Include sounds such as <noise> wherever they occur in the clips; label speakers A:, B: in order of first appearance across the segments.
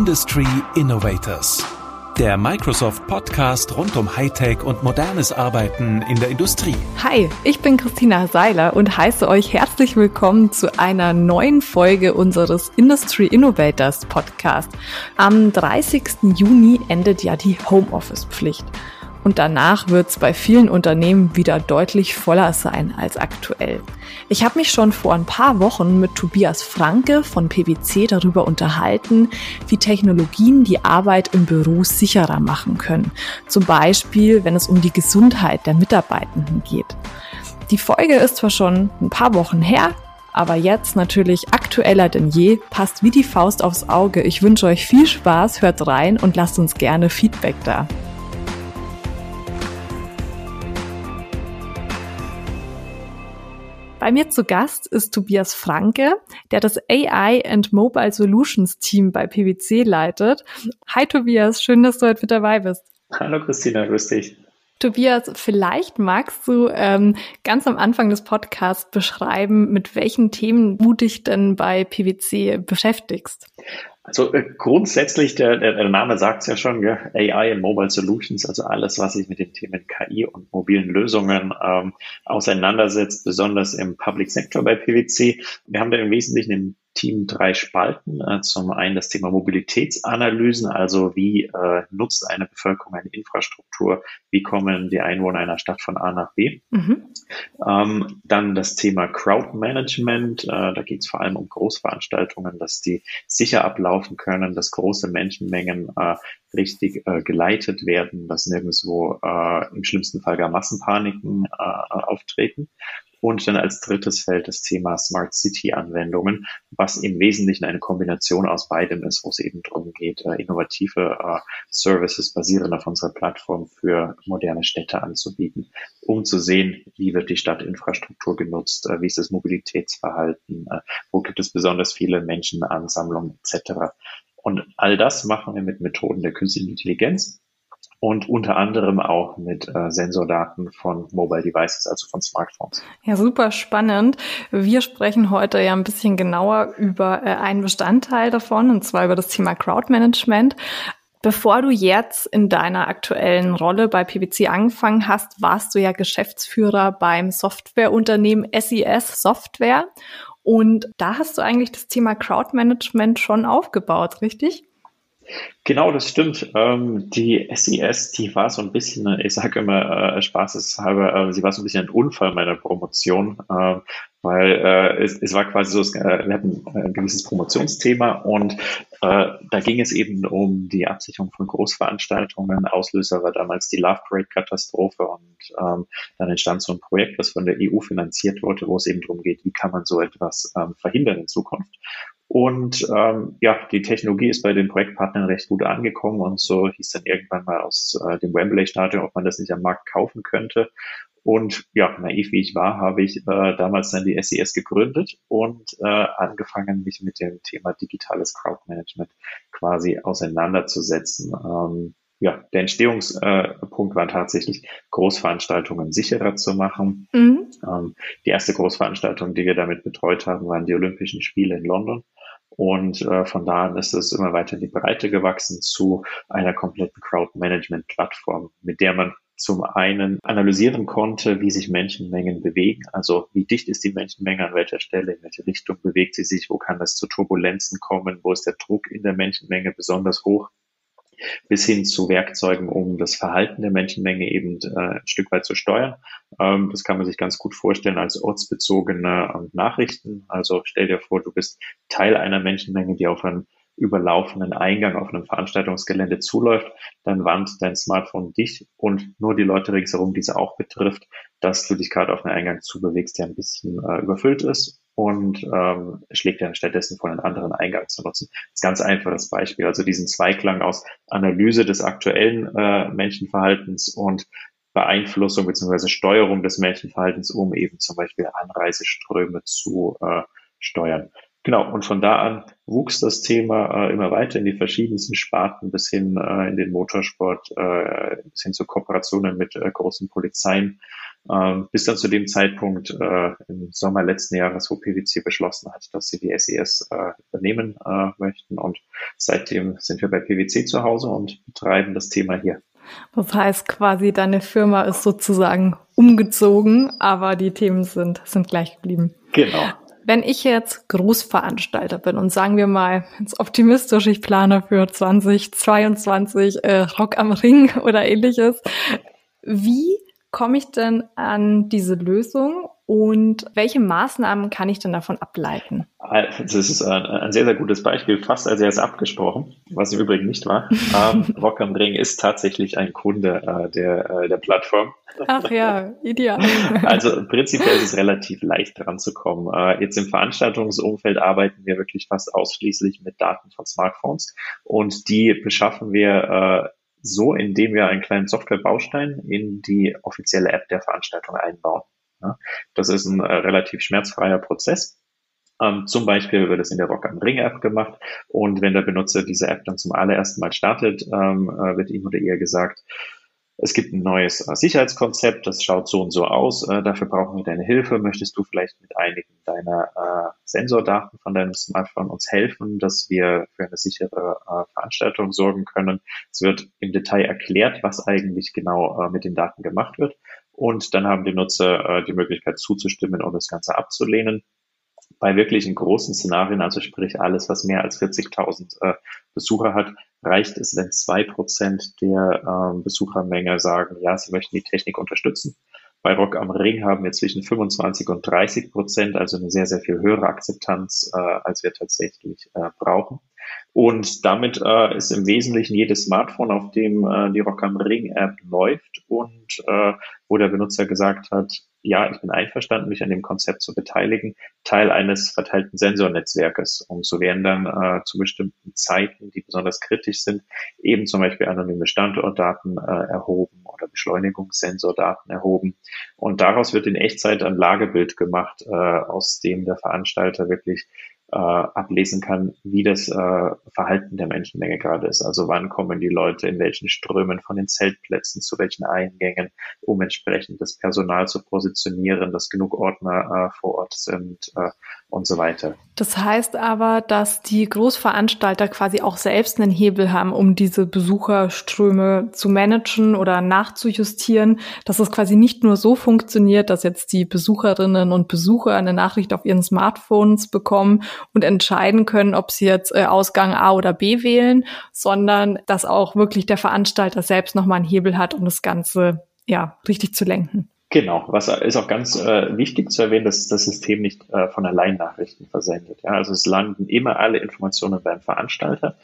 A: Industry Innovators. Der Microsoft Podcast rund um Hightech und modernes Arbeiten in der Industrie.
B: Hi, ich bin Christina Seiler und heiße euch herzlich willkommen zu einer neuen Folge unseres Industry Innovators Podcast. Am 30. Juni endet ja die Homeoffice-Pflicht. Und danach wird es bei vielen Unternehmen wieder deutlich voller sein als aktuell. Ich habe mich schon vor ein paar Wochen mit Tobias Franke von PwC darüber unterhalten, wie Technologien die Arbeit im Büro sicherer machen können. Zum Beispiel, wenn es um die Gesundheit der Mitarbeitenden geht. Die Folge ist zwar schon ein paar Wochen her, aber jetzt natürlich aktueller denn je, passt wie die Faust aufs Auge. Ich wünsche euch viel Spaß, hört rein und lasst uns gerne Feedback da. Bei mir zu Gast ist Tobias Franke, der das AI and Mobile Solutions Team bei PwC leitet. Hi Tobias, schön, dass du heute mit dabei bist.
C: Hallo Christina, grüß dich.
B: Tobias, vielleicht magst du ähm, ganz am Anfang des Podcasts beschreiben, mit welchen Themen du dich denn bei PwC beschäftigst.
C: Also äh, grundsätzlich, der, der, Name sagt es ja schon, ja, AI and Mobile Solutions, also alles, was sich mit den Themen KI und mobilen Lösungen ähm, auseinandersetzt, besonders im Public Sector bei PwC. Wir haben da im Wesentlichen im Team drei Spalten. Äh, zum einen das Thema Mobilitätsanalysen, also wie äh, nutzt eine Bevölkerung eine Infrastruktur, wie kommen die Einwohner einer Stadt von A nach B. Mhm. Ähm, dann das Thema Crowd Management, äh, da geht es vor allem um Großveranstaltungen, dass die sicher ablaufen können, dass große Menschenmengen äh, richtig äh, geleitet werden, dass nirgendwo äh, im schlimmsten Fall gar Massenpaniken auftreten. Und dann als drittes Feld das Thema Smart City Anwendungen, was im Wesentlichen eine Kombination aus beidem ist, wo es eben darum geht, äh, innovative äh, Services basierend auf unserer Plattform für moderne Städte anzubieten, um zu sehen, wie wird die Stadtinfrastruktur genutzt, äh, wie ist das Mobilitätsverhalten, wo gibt es besonders viele Menschenansammlungen etc. Und all das machen wir mit Methoden der künstlichen Intelligenz und unter anderem auch mit äh, Sensordaten von Mobile Devices, also von Smartphones.
B: Ja, super spannend. Wir sprechen heute ja ein bisschen genauer über äh, einen Bestandteil davon, und zwar über das Thema Crowdmanagement. Bevor du jetzt in deiner aktuellen Rolle bei PwC angefangen hast, warst du ja Geschäftsführer beim Softwareunternehmen SES Software. Und da hast du eigentlich das Thema Crowdmanagement schon aufgebaut, richtig?
C: Genau, das stimmt. Ähm, die SES, die war so ein bisschen, ich sage immer äh, spaßeshalber, äh, sie war so ein bisschen ein Unfall meiner Promotion, äh, weil äh, es, es war quasi so, äh, wir hatten ein gewisses Promotionsthema und äh, da ging es eben um die Absicherung von Großveranstaltungen. Auslöser war damals die Love Parade-Katastrophe und ähm, dann entstand so ein Projekt, das von der EU finanziert wurde, wo es eben darum geht, wie kann man so etwas ähm, verhindern in Zukunft. Und ähm, ja, die Technologie ist bei den Projektpartnern recht gut angekommen und so hieß dann irgendwann mal aus äh, dem Wembley-Stadion, ob man das nicht am Markt kaufen könnte. Und ja, naiv wie ich war, habe ich äh, damals dann die SES gegründet und äh, angefangen, mich mit dem Thema digitales Crowdmanagement quasi auseinanderzusetzen. Ähm, ja, der Entstehungspunkt war tatsächlich, Großveranstaltungen sicherer zu machen. Mhm. Ähm, die erste Großveranstaltung, die wir damit betreut haben, waren die Olympischen Spiele in London. Und äh, von da an ist es immer weiter in die Breite gewachsen zu einer kompletten Crowd-Management-Plattform, mit der man zum einen analysieren konnte, wie sich Menschenmengen bewegen, also wie dicht ist die Menschenmenge, an welcher Stelle, in welche Richtung bewegt sie sich, wo kann es zu Turbulenzen kommen, wo ist der Druck in der Menschenmenge besonders hoch bis hin zu Werkzeugen, um das Verhalten der Menschenmenge eben äh, ein Stück weit zu steuern. Ähm, das kann man sich ganz gut vorstellen als ortsbezogene ähm, Nachrichten. Also stell dir vor, du bist Teil einer Menschenmenge, die auf einen überlaufenden Eingang auf einem Veranstaltungsgelände zuläuft, dann warnt dein Smartphone dich und nur die Leute ringsherum, die es auch betrifft, dass du dich gerade auf einen Eingang zubewegst, der ein bisschen äh, überfüllt ist und ähm, schlägt dann stattdessen vor, einen anderen Eingang zu nutzen. Das ist ganz einfaches Beispiel. Also diesen Zweiklang aus Analyse des aktuellen äh, Menschenverhaltens und Beeinflussung bzw. Steuerung des Menschenverhaltens, um eben zum Beispiel Anreiseströme zu äh, steuern. Genau, und von da an wuchs das Thema äh, immer weiter in die verschiedensten Sparten bis hin äh, in den Motorsport, äh, bis hin zu Kooperationen mit äh, großen Polizeien ähm, bis dann zu dem Zeitpunkt äh, im Sommer letzten Jahres, wo PwC beschlossen hat, dass sie die SES äh, übernehmen äh, möchten. Und seitdem sind wir bei PwC zu Hause und betreiben das Thema hier.
B: Das heißt quasi, deine Firma ist sozusagen umgezogen, aber die Themen sind, sind gleich geblieben.
C: Genau.
B: Wenn ich jetzt Großveranstalter bin und sagen wir mal, jetzt optimistisch, ich plane für 2022 äh, Rock am Ring oder ähnliches, wie komme ich denn an diese Lösung und welche Maßnahmen kann ich denn davon ableiten?
C: Das ist ein, ein sehr, sehr gutes Beispiel, fast als er es abgesprochen, was im Übrigen nicht war. ähm, <laughs> Rock am Ring ist tatsächlich ein Kunde äh, der, äh, der Plattform.
B: Ach ja, ideal. <laughs>
C: also prinzipiell ist es relativ leicht dran zu kommen. Äh, jetzt im Veranstaltungsumfeld arbeiten wir wirklich fast ausschließlich mit Daten von Smartphones und die beschaffen wir äh, so, indem wir einen kleinen Softwarebaustein in die offizielle App der Veranstaltung einbauen. Ja, das ist ein äh, relativ schmerzfreier Prozess. Ähm, zum Beispiel wird es in der Rock am Ring App gemacht und wenn der Benutzer diese App dann zum allerersten Mal startet, ähm, äh, wird ihm oder ihr gesagt, es gibt ein neues äh, Sicherheitskonzept, das schaut so und so aus. Äh, dafür brauchen wir deine Hilfe. Möchtest du vielleicht mit einigen deiner äh, Sensordaten von deinem Smartphone uns helfen, dass wir für eine sichere Veranstaltung sorgen können? Es wird im Detail erklärt, was eigentlich genau mit den Daten gemacht wird. Und dann haben die Nutzer die Möglichkeit zuzustimmen und das Ganze abzulehnen bei wirklichen großen Szenarien, also sprich alles, was mehr als 40.000 äh, Besucher hat, reicht es, wenn zwei Prozent der äh, Besuchermenge sagen, ja, sie möchten die Technik unterstützen. Bei Rock am Ring haben wir zwischen 25 und 30 Prozent, also eine sehr, sehr viel höhere Akzeptanz, äh, als wir tatsächlich äh, brauchen. Und damit äh, ist im Wesentlichen jedes Smartphone, auf dem äh, die Rock am Ring App läuft und äh, wo der Benutzer gesagt hat, ja, ich bin einverstanden, mich an dem Konzept zu beteiligen, Teil eines verteilten Sensornetzwerkes. Und so werden dann äh, zu bestimmten Zeiten, die besonders kritisch sind, eben zum Beispiel anonyme Standortdaten äh, erhoben oder Beschleunigungssensordaten erhoben. Und daraus wird in Echtzeit ein Lagebild gemacht, äh, aus dem der Veranstalter wirklich äh, ablesen kann, wie das äh, Verhalten der Menschenmenge gerade ist. Also wann kommen die Leute in welchen Strömen von den Zeltplätzen zu welchen Eingängen, um entsprechend das Personal zu positionieren, dass genug Ordner äh, vor Ort sind äh, und so weiter.
B: Das heißt aber, dass die Großveranstalter quasi auch selbst einen Hebel haben, um diese Besucherströme zu managen oder nachzujustieren, dass es quasi nicht nur so funktioniert, dass jetzt die Besucherinnen und Besucher eine Nachricht auf ihren Smartphones bekommen und entscheiden können, ob sie jetzt äh, Ausgang A oder B wählen, sondern dass auch wirklich der Veranstalter selbst nochmal einen Hebel hat, um das Ganze ja richtig zu lenken.
C: Genau, was ist auch ganz äh, wichtig zu erwähnen, dass das System nicht äh, von allein Nachrichten versendet. Ja? Also es landen immer alle Informationen beim Veranstalter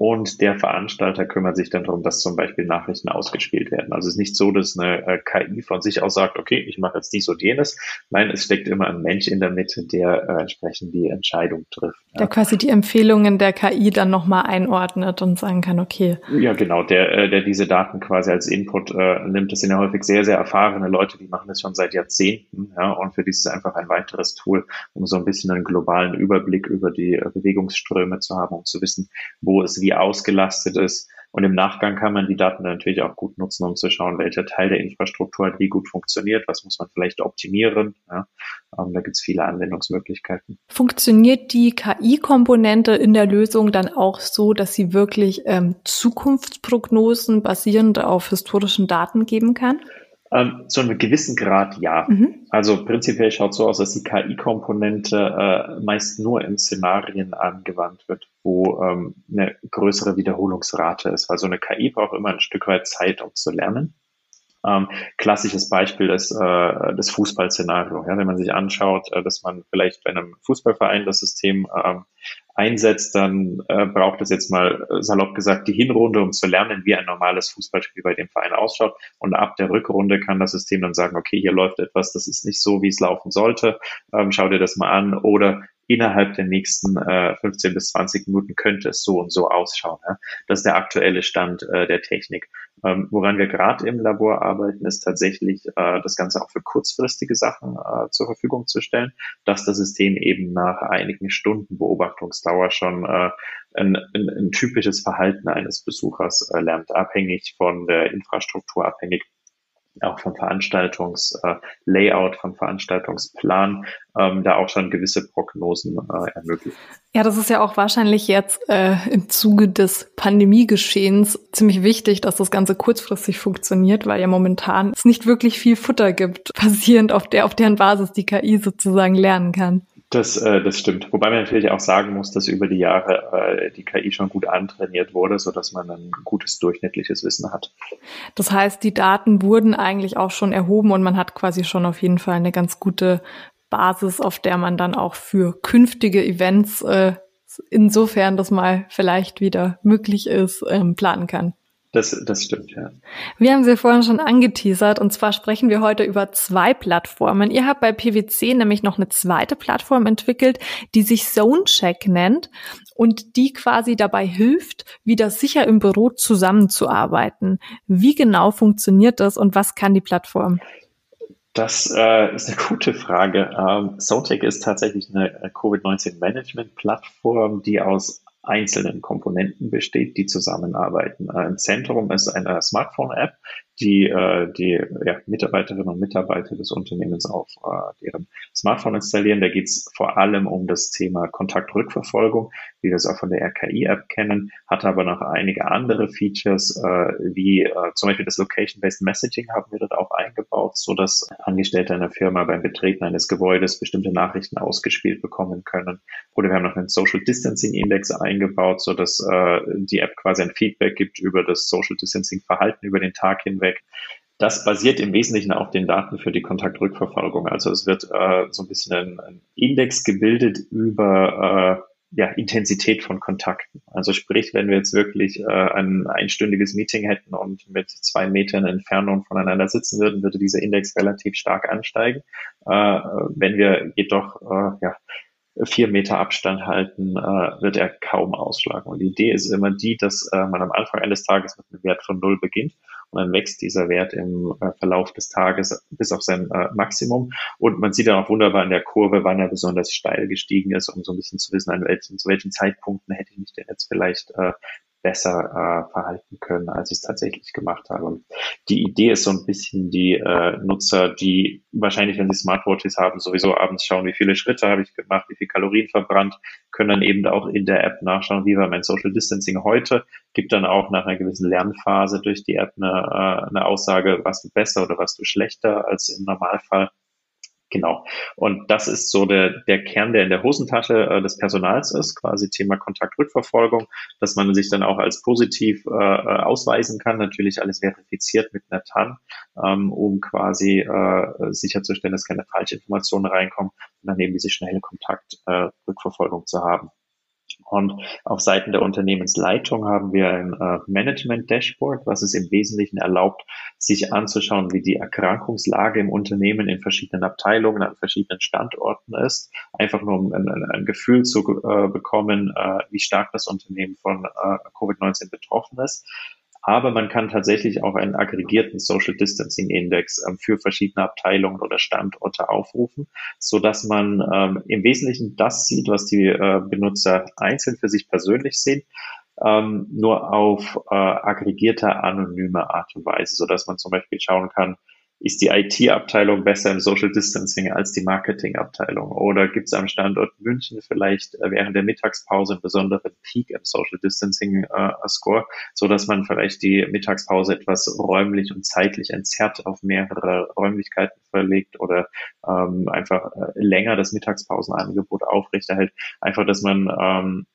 C: und der Veranstalter kümmert sich dann darum, dass zum Beispiel Nachrichten ausgespielt werden. Also es ist nicht so, dass eine äh, KI von sich aus sagt, okay, ich mache jetzt dies und jenes. Nein, es steckt immer ein Mensch in der Mitte, der äh, entsprechend die Entscheidung trifft.
B: Der ja. quasi die Empfehlungen der KI dann nochmal einordnet und sagen kann, okay.
C: Ja, genau, der, äh, der diese Daten quasi als Input äh, nimmt. Das sind ja häufig sehr, sehr erfahrene Leute, die machen das schon seit Jahrzehnten. Ja, und für die ist es einfach ein weiteres Tool, um so ein bisschen einen globalen Überblick über die äh, Bewegungsströme zu haben, um zu wissen, wo es wie ausgelastet ist. Und im Nachgang kann man die Daten natürlich auch gut nutzen, um zu schauen, welcher Teil der Infrastruktur hat wie gut funktioniert, was muss man vielleicht optimieren. Ja, ähm, da gibt es viele Anwendungsmöglichkeiten.
B: Funktioniert die KI-Komponente in der Lösung dann auch so, dass sie wirklich ähm, Zukunftsprognosen basierend auf historischen Daten geben kann?
C: Ähm, zu einem gewissen Grad ja. Mhm. Also prinzipiell schaut so aus, dass die KI-Komponente äh, meist nur in Szenarien angewandt wird, wo ähm, eine größere Wiederholungsrate ist. Weil so eine KI braucht immer ein Stück weit Zeit, um zu lernen. Ähm, klassisches Beispiel ist äh, das Fußballszenario. Ja, wenn man sich anschaut, äh, dass man vielleicht bei einem Fußballverein das System ähm, einsetzt, dann äh, braucht es jetzt mal äh, salopp gesagt die Hinrunde, um zu lernen, wie ein normales Fußballspiel bei dem Verein ausschaut. Und ab der Rückrunde kann das System dann sagen, okay, hier läuft etwas, das ist nicht so, wie es laufen sollte. Ähm, schau dir das mal an. Oder innerhalb der nächsten äh, 15 bis 20 Minuten könnte es so und so ausschauen. Ja? Das ist der aktuelle Stand äh, der Technik. Ähm, woran wir gerade im Labor arbeiten, ist tatsächlich äh, das Ganze auch für kurzfristige Sachen äh, zur Verfügung zu stellen, dass das System eben nach einigen Stunden Beobachtungsdauer schon äh, ein, ein, ein typisches Verhalten eines Besuchers äh, lernt, abhängig von der Infrastruktur, abhängig auch vom Veranstaltungslayout, vom Veranstaltungsplan, ähm, da auch schon gewisse Prognosen äh, ermöglicht.
B: Ja, das ist ja auch wahrscheinlich jetzt äh, im Zuge des Pandemiegeschehens ziemlich wichtig, dass das Ganze kurzfristig funktioniert, weil ja momentan es nicht wirklich viel Futter gibt, <laughs> basierend auf der, auf deren Basis die KI sozusagen lernen kann.
C: Das, äh, das stimmt. Wobei man natürlich auch sagen muss, dass über die Jahre äh, die KI schon gut antrainiert wurde, so dass man ein gutes durchschnittliches Wissen hat.
B: Das heißt, die Daten wurden eigentlich auch schon erhoben und man hat quasi schon auf jeden Fall eine ganz gute Basis, auf der man dann auch für künftige Events, äh, insofern das mal vielleicht wieder möglich ist, ähm, planen kann.
C: Das, das stimmt, ja.
B: Wir haben sie vorhin schon angeteasert und zwar sprechen wir heute über zwei Plattformen. Ihr habt bei PwC nämlich noch eine zweite Plattform entwickelt, die sich Zonecheck nennt und die quasi dabei hilft, wieder sicher im Büro zusammenzuarbeiten. Wie genau funktioniert das und was kann die Plattform?
C: Das äh, ist eine <laughs> gute Frage. Ähm, Zonecheck ist tatsächlich eine Covid-19-Management-Plattform, die aus einzelnen Komponenten besteht, die zusammenarbeiten. Ein Zentrum ist eine Smartphone-App, die äh, die ja, Mitarbeiterinnen und Mitarbeiter des Unternehmens auf äh, deren Smartphone installieren. Da geht es vor allem um das Thema Kontaktrückverfolgung, wie wir es auch von der RKI-App kennen, hat aber noch einige andere Features, äh, wie äh, zum Beispiel das Location-Based Messaging haben wir dort auch eingebaut, so dass Angestellte einer Firma beim Betreten eines Gebäudes bestimmte Nachrichten ausgespielt bekommen können. Oder wir haben noch einen Social Distancing Index eingebaut, so dass äh, die App quasi ein Feedback gibt über das Social Distancing Verhalten über den Tag hinweg weg. Das basiert im Wesentlichen auf den Daten für die Kontaktrückverfolgung. Also es wird äh, so ein bisschen ein, ein Index gebildet über äh, ja, Intensität von Kontakten. Also sprich, wenn wir jetzt wirklich äh, ein einstündiges Meeting hätten und mit zwei Metern Entfernung voneinander sitzen würden, würde dieser Index relativ stark ansteigen. Äh, wenn wir jedoch äh, ja, vier Meter Abstand halten, äh, wird er kaum ausschlagen. Und die Idee ist immer die, dass äh, man am Anfang eines Tages mit einem Wert von null beginnt und dann wächst dieser Wert im äh, Verlauf des Tages bis auf sein äh, Maximum. Und man sieht dann auch wunderbar in der Kurve, wann er besonders steil gestiegen ist, um so ein bisschen zu wissen, an welchen, zu welchen Zeitpunkten hätte ich mich denn jetzt vielleicht äh, besser äh, verhalten können, als ich es tatsächlich gemacht habe. Und die Idee ist so ein bisschen die äh, Nutzer, die wahrscheinlich, wenn sie Smartwatches haben, sowieso abends schauen, wie viele Schritte habe ich gemacht, wie viel Kalorien verbrannt, können dann eben auch in der App nachschauen, wie war mein Social Distancing heute, gibt dann auch nach einer gewissen Lernphase durch die App eine, äh, eine Aussage, was du besser oder was du schlechter als im Normalfall Genau. Und das ist so der, der Kern, der in der Hosentasche äh, des Personals ist, quasi Thema Kontaktrückverfolgung, dass man sich dann auch als positiv äh, äh ausweisen kann, natürlich alles verifiziert mit einer TAN, ähm, um quasi äh, sicherzustellen, dass keine Falschinformationen reinkommen und dann eben diese schnelle Kontaktrückverfolgung äh, zu haben. Und auf Seiten der Unternehmensleitung haben wir ein äh, Management-Dashboard, was es im Wesentlichen erlaubt, sich anzuschauen, wie die Erkrankungslage im Unternehmen in verschiedenen Abteilungen, an verschiedenen Standorten ist. Einfach nur um ein, Gefühl zu äh, bekommen, äh, wie stark das Unternehmen von äh, Covid-19 betroffen ist aber man kann tatsächlich auch einen aggregierten Social Distancing Index ähm, für verschiedene Abteilungen oder Standorte aufrufen, so dass man ähm, im Wesentlichen das sieht, was die äh, Benutzer einzeln für sich persönlich sehen, ähm, nur auf äh, aggregierter, anonymer Art und Weise, so dass man zum Beispiel schauen kann, ist die IT-Abteilung besser im Social Distancing als die Marketing-Abteilung? Oder gibt es am Standort München vielleicht äh, während der Mittagspause einen besonderen Peak im Social Distancing-Score, äh, so dass man vielleicht die Mittagspause etwas räumlich und zeitlich entzerrt auf mehrere Räumlichkeiten verlegt oder ähm, einfach äh, länger das Mittagspausenangebot aufrechterhält. Einfach, dass man ähm,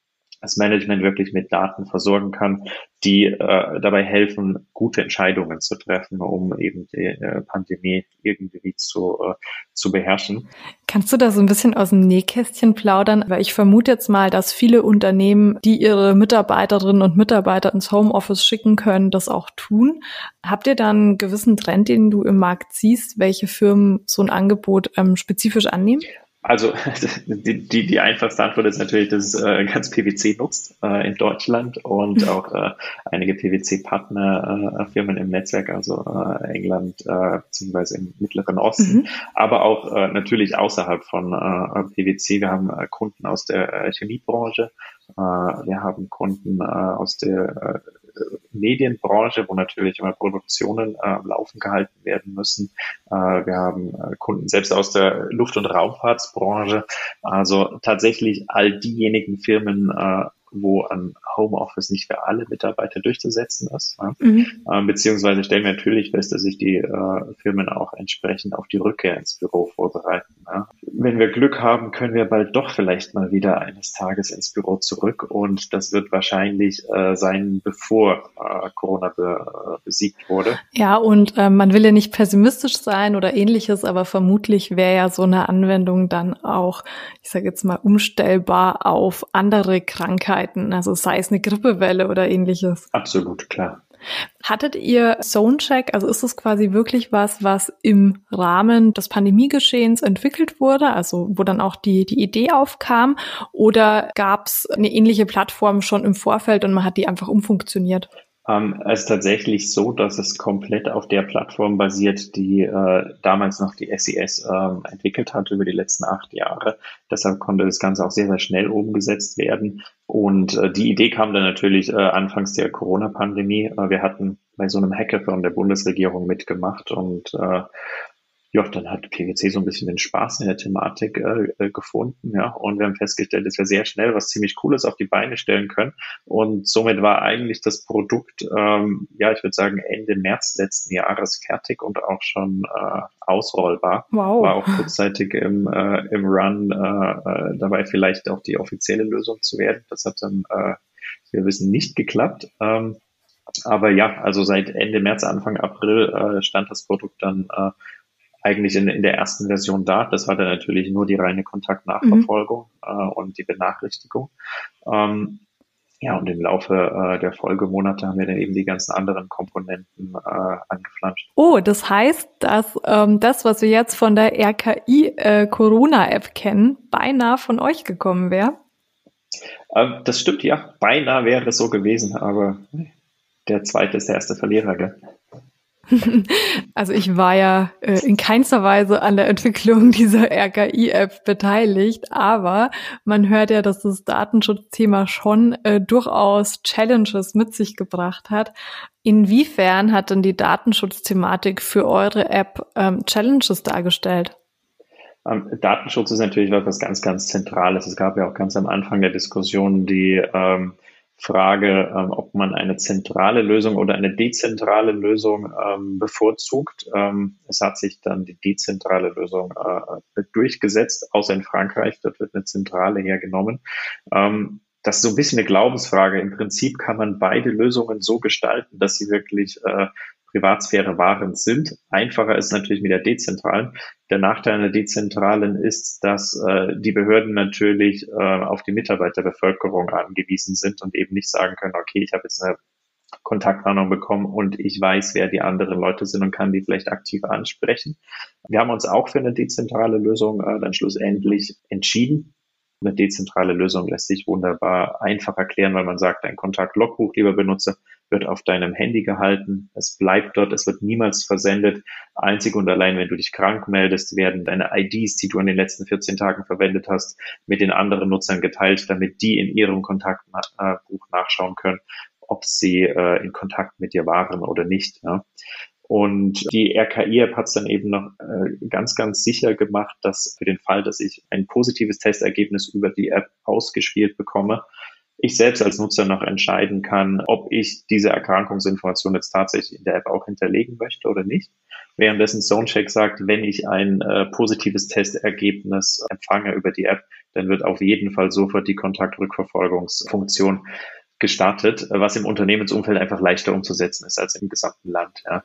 C: das Management wirklich mit Daten versorgen kann, die äh, dabei helfen, gute Entscheidungen zu treffen, um eben die äh, Pandemie irgendwie zu, äh, zu beherrschen.
B: Kannst du da so ein bisschen aus dem Nähkästchen plaudern? Weil ich vermute jetzt mal, dass viele Unternehmen, die ihre Mitarbeiterinnen und Mitarbeiter ins Homeoffice schicken können, das auch tun. Habt ihr da einen gewissen Trend, den du im Markt siehst, welche Firmen so ein Angebot ähm, spezifisch annehmen?
C: Also <laughs> die, die, die einfachste Antwort ist natürlich, dass äh, ganz PwC nutzt äh, in Deutschland und mhm. auch äh, einige PwC-Partnerfirmen äh, im Netzwerk, also äh, England äh, beziehungsweise im Mittleren Osten, mhm. aber auch äh, natürlich außerhalb von äh, PwC. Wir haben äh, Kunden aus der äh, Chemiebranche, äh, wir haben Kunden äh, aus der äh, Medienbranche, wo natürlich immer Produktionen äh, laufen gehalten werden müssen. Äh, wir haben äh, Kunden selbst aus der Luft- und Raumfahrtsbranche. Also tatsächlich all diejenigen Firmen, äh, wo an Homeoffice nicht für alle Mitarbeiter durchzusetzen ist. Mhm. Ähm, beziehungsweise stellen wir natürlich fest, dass sich die äh, Firmen auch entsprechend auf die Rückkehr ins Büro vorbereiten. Ja? Wenn wir Glück haben, können wir bald doch vielleicht mal wieder eines Tages ins Büro zurück und das wird wahrscheinlich äh, sein, bevor äh, Corona be äh, besiegt wurde.
B: Ja, und äh, man will ja nicht pessimistisch sein oder ähnliches, aber vermutlich wäre ja so eine Anwendung dann auch, ich sage jetzt mal, umstellbar auf andere Krankheiten Krankheiten, also sei es eine Grippewelle oder ähnliches.
C: Absolut, klar.
B: Hattet ihr Zonecheck, also ist es quasi wirklich was, was im Rahmen des Pandemiegeschehens entwickelt wurde, also wo dann auch die, die Idee aufkam, oder gab es eine ähnliche Plattform schon im Vorfeld und man hat die einfach umfunktioniert?
C: Ähm, es ist tatsächlich so, dass es komplett auf der Plattform basiert, die äh, damals noch die SES ähm, entwickelt hat über die letzten acht Jahre. Deshalb konnte das Ganze auch sehr, sehr schnell umgesetzt werden. Und äh, die Idee kam dann natürlich äh, anfangs der Corona-Pandemie. Äh, wir hatten bei so einem Hackathon der Bundesregierung mitgemacht und äh, ja, dann hat PwC so ein bisschen den Spaß in der Thematik äh, äh, gefunden, ja, und wir haben festgestellt, dass wir sehr schnell was ziemlich Cooles auf die Beine stellen können. Und somit war eigentlich das Produkt, ähm, ja, ich würde sagen, Ende März letzten Jahres fertig und auch schon äh, ausrollbar. Wow. War auch kurzzeitig im, äh, im Run äh, äh, dabei, vielleicht auch die offizielle Lösung zu werden. Das hat dann, äh, wir wissen, nicht geklappt. Ähm, aber ja, also seit Ende März, Anfang April äh, stand das Produkt dann äh, eigentlich in, in der ersten Version da. Das war dann natürlich nur die reine Kontaktnachverfolgung mhm. äh, und die Benachrichtigung. Ähm, ja, und im Laufe äh, der Folgemonate haben wir dann eben die ganzen anderen Komponenten äh, angeflanscht.
B: Oh, das heißt, dass ähm, das, was wir jetzt von der RKI äh, Corona-App kennen, beinahe von euch gekommen wäre?
C: Äh, das stimmt, ja. Beinahe wäre es so gewesen, aber der zweite ist der erste Verlierer, gell? <laughs>
B: Also ich war ja äh, in keinster Weise an der Entwicklung dieser RKI-App beteiligt, aber man hört ja, dass das Datenschutzthema schon äh, durchaus Challenges mit sich gebracht hat. Inwiefern hat denn die Datenschutzthematik für eure App ähm, Challenges dargestellt?
C: Ähm, Datenschutz ist natürlich was ganz, ganz Zentrales. Es gab ja auch ganz am Anfang der Diskussion die ähm, Frage, ähm, ob man eine zentrale Lösung oder eine dezentrale Lösung ähm, bevorzugt. Ähm, es hat sich dann die dezentrale Lösung äh, durchgesetzt, außer in Frankreich. Dort wird eine Zentrale hergenommen. Ähm, das ist so ein bisschen eine Glaubensfrage. Im Prinzip kann man beide Lösungen so gestalten, dass sie wirklich äh, Privatsphäre wahrend sind. Einfacher ist natürlich mit der dezentralen. Der Nachteil einer dezentralen ist, dass äh, die Behörden natürlich äh, auf die Mitarbeiterbevölkerung angewiesen sind und eben nicht sagen können, okay, ich habe jetzt eine Kontaktwarnung bekommen und ich weiß, wer die anderen Leute sind und kann die vielleicht aktiv ansprechen. Wir haben uns auch für eine dezentrale Lösung äh, dann schlussendlich entschieden. Eine dezentrale Lösung lässt sich wunderbar einfach erklären, weil man sagt, ein Kontakt-Logbuch, lieber Benutzer, wird auf deinem Handy gehalten. Es bleibt dort, es wird niemals versendet. Einzig und allein, wenn du dich krank meldest, werden deine IDs, die du in den letzten 14 Tagen verwendet hast, mit den anderen Nutzern geteilt, damit die in ihrem Kontaktbuch nachschauen können, ob sie äh, in Kontakt mit dir waren oder nicht. Ja. Und die RKI-App hat es dann eben noch äh, ganz, ganz sicher gemacht, dass für den Fall, dass ich ein positives Testergebnis über die App ausgespielt bekomme, ich selbst als Nutzer noch entscheiden kann, ob ich diese Erkrankungsinformation jetzt tatsächlich in der App auch hinterlegen möchte oder nicht. Währenddessen ZoneCheck sagt, wenn ich ein äh, positives Testergebnis empfange über die App, dann wird auf jeden Fall sofort die Kontaktrückverfolgungsfunktion gestartet, was im Unternehmensumfeld einfach leichter umzusetzen ist als im gesamten Land. Ja.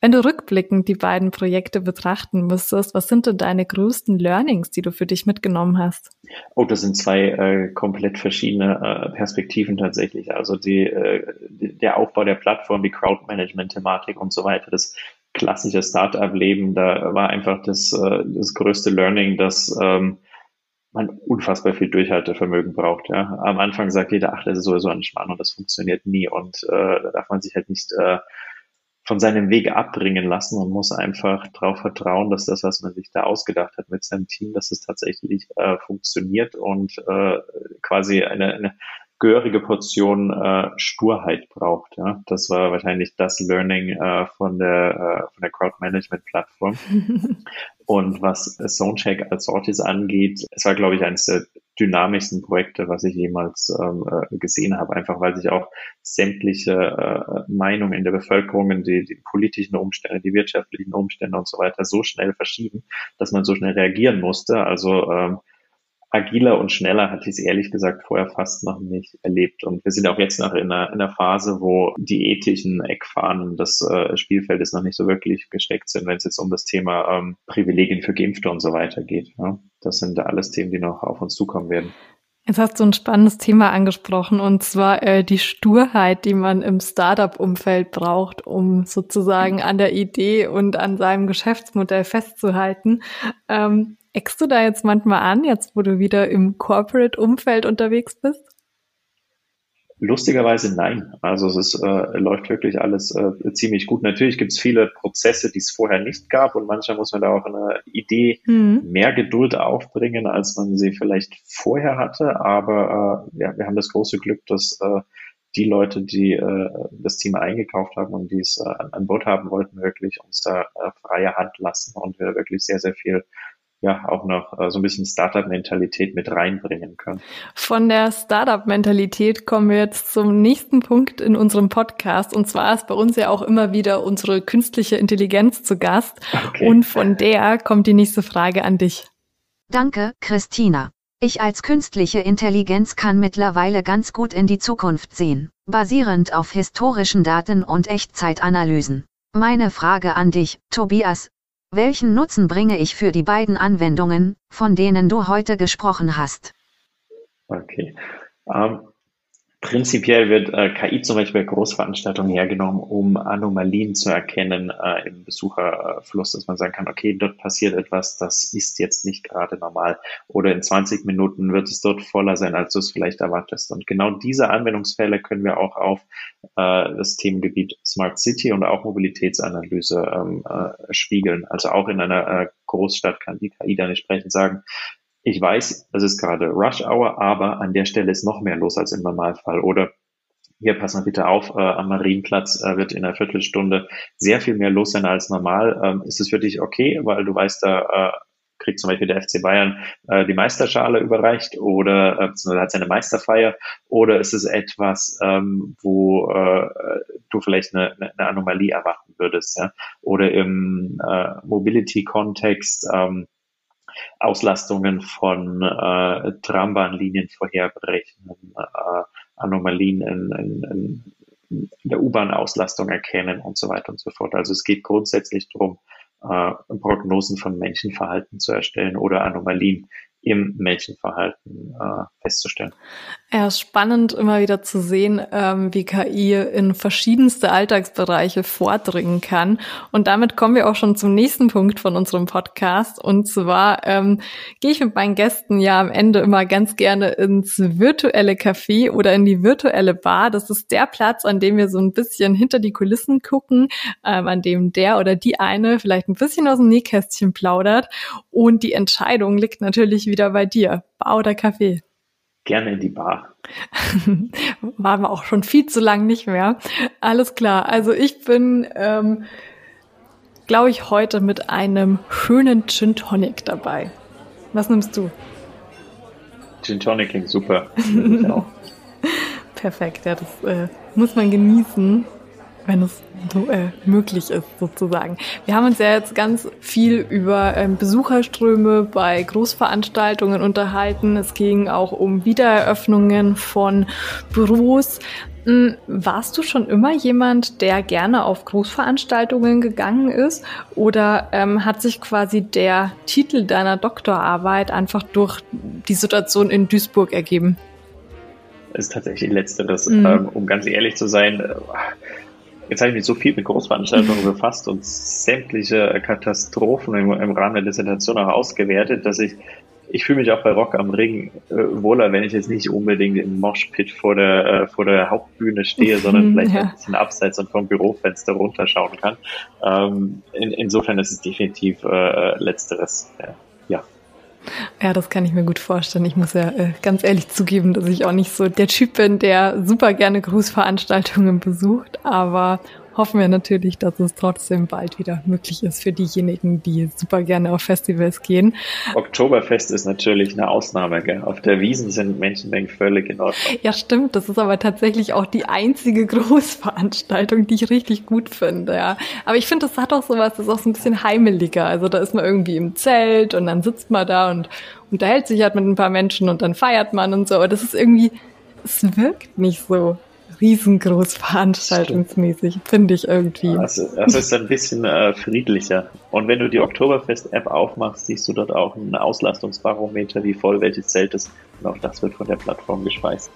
B: Wenn du rückblickend die beiden Projekte betrachten müsstest, was sind denn deine größten Learnings, die du für dich mitgenommen hast?
C: Oh, das sind zwei äh, komplett verschiedene äh, Perspektiven tatsächlich. Also die, äh, der Aufbau der Plattform, die Crowdmanagement-Thematik und so weiter, das klassische Startup-Leben, da war einfach das, äh, das größte Learning, dass ähm, man unfassbar viel Durchhaltevermögen braucht. Ja. Am Anfang sagt jeder, ach, das ist sowieso ein Schmarrn und das funktioniert nie. Und äh, da darf man sich halt nicht äh, von seinem Weg abbringen lassen und muss einfach darauf vertrauen, dass das, was man sich da ausgedacht hat mit seinem Team, dass es tatsächlich äh, funktioniert und äh, quasi eine, eine gehörige Portion äh, Sturheit braucht. Ja? Das war wahrscheinlich das Learning äh, von der äh, von der Crowd Management Plattform. <laughs> Und was Soundcheck als Sortis angeht, es war, glaube ich, eines der dynamischsten Projekte, was ich jemals ähm, äh, gesehen habe, einfach weil sich auch sämtliche äh, Meinungen in der Bevölkerung, die, die politischen Umstände, die wirtschaftlichen Umstände und so weiter so schnell verschieben, dass man so schnell reagieren musste. Also ähm, agiler und schneller hatte ich es ehrlich gesagt vorher fast noch nicht erlebt. Und wir sind auch jetzt noch in einer, in einer Phase, wo die ethischen Eckfahnen des äh, Spielfeldes noch nicht so wirklich gesteckt sind, wenn es jetzt um das Thema ähm, Privilegien für Geimpfte und so weiter geht. Ja? Das sind alles Themen, die noch auf uns zukommen werden.
B: Jetzt hast du ein spannendes Thema angesprochen und zwar äh, die Sturheit, die man im Startup-Umfeld braucht, um sozusagen an der Idee und an seinem Geschäftsmodell festzuhalten. Ähm, Eckst du da jetzt manchmal an, jetzt wo du wieder im Corporate-Umfeld unterwegs bist?
C: Lustigerweise nein. Also es ist, äh, läuft wirklich alles äh, ziemlich gut. Natürlich gibt es viele Prozesse, die es vorher nicht gab und manchmal muss man da auch eine Idee mhm. mehr Geduld aufbringen, als man sie vielleicht vorher hatte. Aber äh, ja, wir haben das große Glück, dass äh, die Leute, die äh, das Team eingekauft haben und die es äh, an Bord haben wollten, wirklich uns da äh, freie Hand lassen und wir wirklich sehr, sehr viel ja auch noch äh, so ein bisschen Startup-Mentalität mit reinbringen können.
B: Von der Startup-Mentalität kommen wir jetzt zum nächsten Punkt in unserem Podcast. Und zwar ist bei uns ja auch immer wieder unsere künstliche Intelligenz zu Gast. Okay. Und von der kommt die nächste Frage an dich.
D: Danke, Christina. Ich als künstliche Intelligenz kann mittlerweile ganz gut in die Zukunft sehen, basierend auf historischen Daten und Echtzeitanalysen. Meine Frage an dich, Tobias, welchen Nutzen bringe ich für die beiden Anwendungen, von denen du heute gesprochen hast?
C: Okay. Ähm, Prinzipiell wird äh, KI zum Beispiel bei Großveranstaltungen hergenommen, um Anomalien zu erkennen äh, im Besucherfluss, dass man sagen kann, okay, dort passiert etwas, das ist jetzt nicht gerade normal. Oder in 20 Minuten wird es dort voller sein, als du es vielleicht erwartest. Und genau diese Anwendungsfälle können wir auch auf äh, das Themengebiet Smart City und auch Mobilitätsanalyse ähm, äh, spiegeln. Also auch in einer äh, Großstadt kann die KI dann entsprechend sagen, ich weiß, es ist gerade Rush Hour, aber an der Stelle ist noch mehr los als im Normalfall. Oder hier pass mal bitte auf, äh, am Marienplatz äh, wird in einer Viertelstunde sehr viel mehr los sein als normal. Ähm, ist es für dich okay, weil du weißt, da äh, kriegt zum Beispiel der FC Bayern äh, die Meisterschale überreicht oder äh, hat seine Meisterfeier oder ist es etwas, ähm, wo äh, du vielleicht eine, eine Anomalie erwarten würdest, ja? Oder im äh, Mobility-Kontext ähm, Auslastungen von äh, Trambahnlinien vorherbrechen, äh, Anomalien in, in, in der U-Bahn-Auslastung erkennen und so weiter und so fort. Also es geht grundsätzlich darum, äh, Prognosen von Menschenverhalten zu erstellen oder Anomalien im Menschenverhalten äh, festzustellen.
B: Ja, ist spannend immer wieder zu sehen, ähm, wie KI in verschiedenste Alltagsbereiche vordringen kann. Und damit kommen wir auch schon zum nächsten Punkt von unserem Podcast. Und zwar ähm, gehe ich mit meinen Gästen ja am Ende immer ganz gerne ins virtuelle Café oder in die virtuelle Bar. Das ist der Platz, an dem wir so ein bisschen hinter die Kulissen gucken, ähm, an dem der oder die eine vielleicht ein bisschen aus dem Nähkästchen plaudert. Und die Entscheidung liegt natürlich wieder bei dir. Bar oder Café?
C: Gerne in die Bar. <laughs>
B: Waren wir auch schon viel zu lang nicht mehr. Alles klar. Also ich bin, ähm, glaube ich, heute mit einem schönen Gin Tonic dabei. Was nimmst du?
C: Gin Tonic klingt super. <laughs>
B: Perfekt, ja, das äh, muss man genießen wenn es so äh, möglich ist, sozusagen. Wir haben uns ja jetzt ganz viel über ähm, Besucherströme bei Großveranstaltungen unterhalten. Es ging auch um Wiedereröffnungen von Büros. Hm, warst du schon immer jemand, der gerne auf Großveranstaltungen gegangen ist? Oder ähm, hat sich quasi der Titel deiner Doktorarbeit einfach durch die Situation in Duisburg ergeben?
C: Es ist tatsächlich letzteres. Mhm. Ähm, um ganz ehrlich zu sein, äh, Jetzt habe ich mich so viel mit Großveranstaltungen <laughs> befasst und sämtliche Katastrophen im, im Rahmen der Dissertation auch ausgewertet, dass ich, ich fühle mich auch bei Rock am Ring äh, wohler, wenn ich jetzt nicht unbedingt im Moshpit vor der, äh, vor der Hauptbühne stehe, <laughs> sondern vielleicht ja. ein bisschen abseits und vom Bürofenster runterschauen kann. Ähm, in, insofern ist es definitiv äh, letzteres. Ja.
B: Ja. Das kann ich mir gut vorstellen. Ich muss ja äh, ganz ehrlich zugeben, dass ich auch nicht so der Typ bin, der super gerne Grußveranstaltungen besucht, aber hoffen wir natürlich, dass es trotzdem bald wieder möglich ist für diejenigen, die super gerne auf Festivals gehen.
C: Oktoberfest ist natürlich eine Ausnahme. Gell? Auf der Wiesen sind Menschenmengen völlig in Ordnung.
B: Ja, stimmt. Das ist aber tatsächlich auch die einzige <laughs> Großveranstaltung, die ich richtig gut finde. Ja. Aber ich finde, das hat auch sowas, das ist auch so ein bisschen heimeliger. Also da ist man irgendwie im Zelt und dann sitzt man da und unterhält sich halt mit ein paar Menschen und dann feiert man und so. Aber das ist irgendwie, es wirkt nicht so riesengroß veranstaltungsmäßig, finde ich irgendwie.
C: Also, das ist ein bisschen äh, friedlicher. Und wenn du die Oktoberfest-App aufmachst, siehst du dort auch ein Auslastungsbarometer, wie voll welches Zelt ist. Und auch das wird von der Plattform gespeist.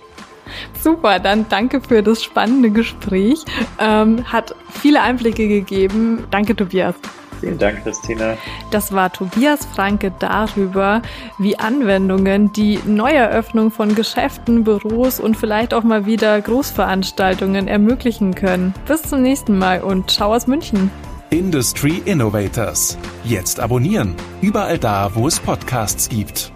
B: Super, dann danke für das spannende Gespräch. Ähm, hat viele Einblicke gegeben. Danke, Tobias.
C: Vielen Dank, Christina.
B: Das war Tobias Franke darüber, wie Anwendungen die Neueröffnung von Geschäften, Büros und vielleicht auch mal wieder Großveranstaltungen ermöglichen können. Bis zum nächsten Mal und ciao aus München.
A: Industry Innovators. Jetzt abonnieren. Überall da, wo es Podcasts gibt.